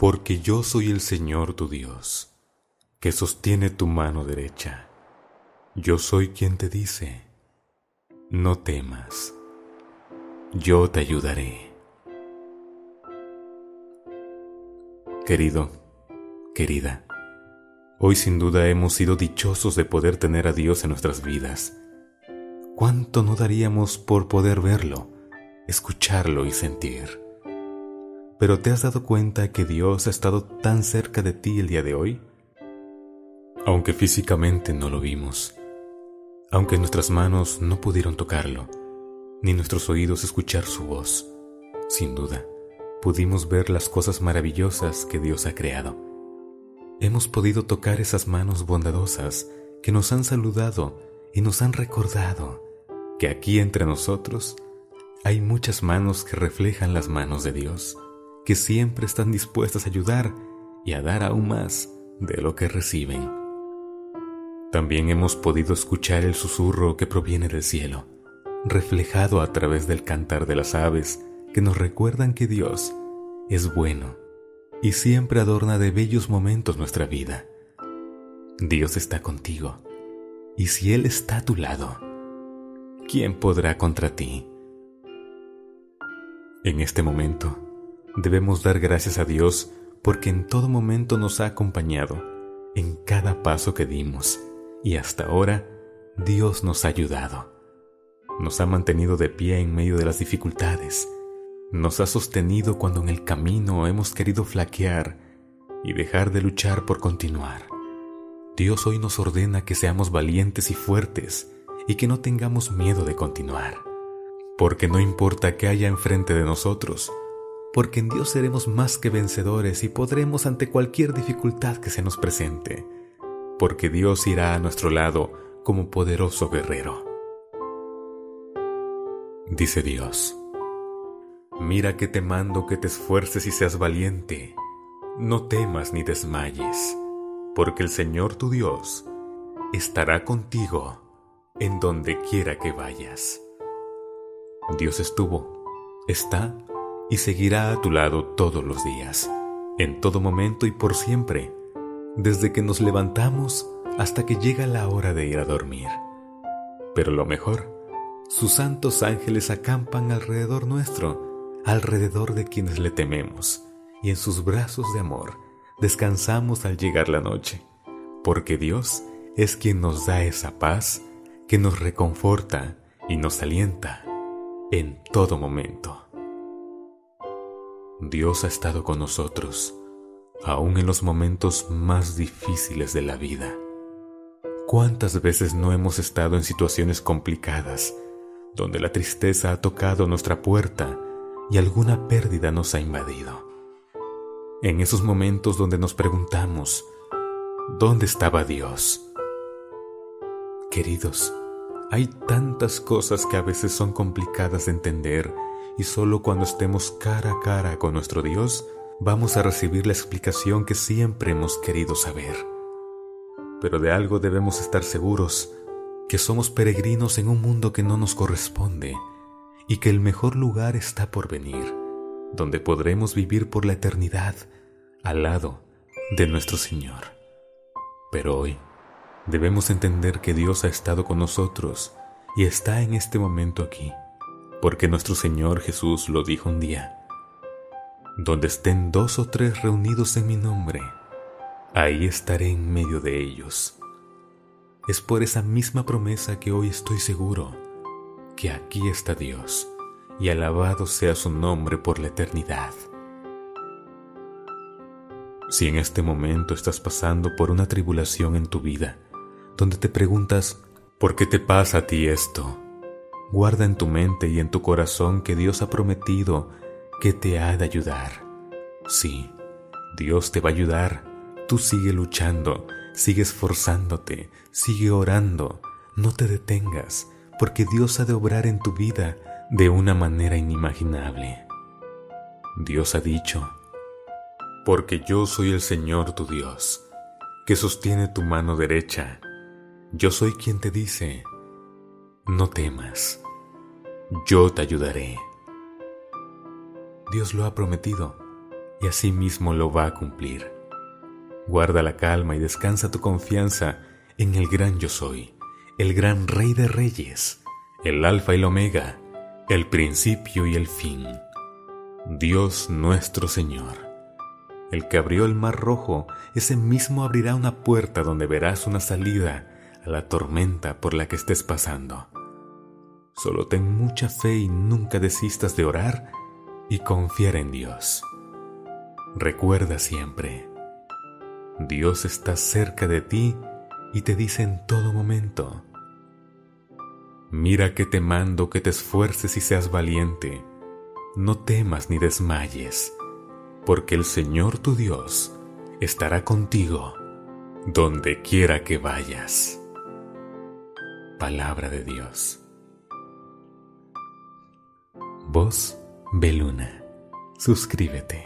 Porque yo soy el Señor tu Dios, que sostiene tu mano derecha. Yo soy quien te dice, no temas, yo te ayudaré. Querido, querida, hoy sin duda hemos sido dichosos de poder tener a Dios en nuestras vidas. ¿Cuánto no daríamos por poder verlo, escucharlo y sentir? Pero ¿te has dado cuenta que Dios ha estado tan cerca de ti el día de hoy? Aunque físicamente no lo vimos, aunque nuestras manos no pudieron tocarlo, ni nuestros oídos escuchar su voz, sin duda, pudimos ver las cosas maravillosas que Dios ha creado. Hemos podido tocar esas manos bondadosas que nos han saludado y nos han recordado que aquí entre nosotros hay muchas manos que reflejan las manos de Dios que siempre están dispuestas a ayudar y a dar aún más de lo que reciben. También hemos podido escuchar el susurro que proviene del cielo, reflejado a través del cantar de las aves que nos recuerdan que Dios es bueno y siempre adorna de bellos momentos nuestra vida. Dios está contigo, y si Él está a tu lado, ¿quién podrá contra ti? En este momento, Debemos dar gracias a Dios porque en todo momento nos ha acompañado, en cada paso que dimos, y hasta ahora Dios nos ha ayudado. Nos ha mantenido de pie en medio de las dificultades, nos ha sostenido cuando en el camino hemos querido flaquear y dejar de luchar por continuar. Dios hoy nos ordena que seamos valientes y fuertes y que no tengamos miedo de continuar, porque no importa qué haya enfrente de nosotros, porque en Dios seremos más que vencedores y podremos ante cualquier dificultad que se nos presente, porque Dios irá a nuestro lado como poderoso guerrero. Dice Dios, mira que te mando que te esfuerces y seas valiente, no temas ni desmayes, porque el Señor tu Dios estará contigo en donde quiera que vayas. Dios estuvo, está y seguirá a tu lado todos los días, en todo momento y por siempre, desde que nos levantamos hasta que llega la hora de ir a dormir. Pero lo mejor, sus santos ángeles acampan alrededor nuestro, alrededor de quienes le tememos, y en sus brazos de amor descansamos al llegar la noche, porque Dios es quien nos da esa paz que nos reconforta y nos alienta en todo momento. Dios ha estado con nosotros, aún en los momentos más difíciles de la vida. ¿Cuántas veces no hemos estado en situaciones complicadas, donde la tristeza ha tocado nuestra puerta y alguna pérdida nos ha invadido? En esos momentos donde nos preguntamos, ¿dónde estaba Dios? Queridos, hay tantas cosas que a veces son complicadas de entender y solo cuando estemos cara a cara con nuestro Dios vamos a recibir la explicación que siempre hemos querido saber. Pero de algo debemos estar seguros, que somos peregrinos en un mundo que no nos corresponde y que el mejor lugar está por venir, donde podremos vivir por la eternidad al lado de nuestro Señor. Pero hoy debemos entender que Dios ha estado con nosotros y está en este momento aquí porque nuestro Señor Jesús lo dijo un día, donde estén dos o tres reunidos en mi nombre, ahí estaré en medio de ellos. Es por esa misma promesa que hoy estoy seguro que aquí está Dios, y alabado sea su nombre por la eternidad. Si en este momento estás pasando por una tribulación en tu vida, donde te preguntas, ¿por qué te pasa a ti esto? Guarda en tu mente y en tu corazón que Dios ha prometido que te ha de ayudar. Sí, Dios te va a ayudar. Tú sigue luchando, sigue esforzándote, sigue orando. No te detengas, porque Dios ha de obrar en tu vida de una manera inimaginable. Dios ha dicho, porque yo soy el Señor tu Dios, que sostiene tu mano derecha. Yo soy quien te dice, no temas, yo te ayudaré. Dios lo ha prometido y asimismo lo va a cumplir. Guarda la calma y descansa tu confianza en el gran yo soy, el gran rey de reyes, el alfa y el omega, el principio y el fin. Dios nuestro Señor. El que abrió el mar rojo, ese mismo abrirá una puerta donde verás una salida a la tormenta por la que estés pasando. Solo ten mucha fe y nunca desistas de orar y confiar en Dios. Recuerda siempre, Dios está cerca de ti y te dice en todo momento, mira que te mando que te esfuerces y seas valiente, no temas ni desmayes, porque el Señor tu Dios estará contigo donde quiera que vayas. Palabra de Dios. Voz Beluna. Suscríbete.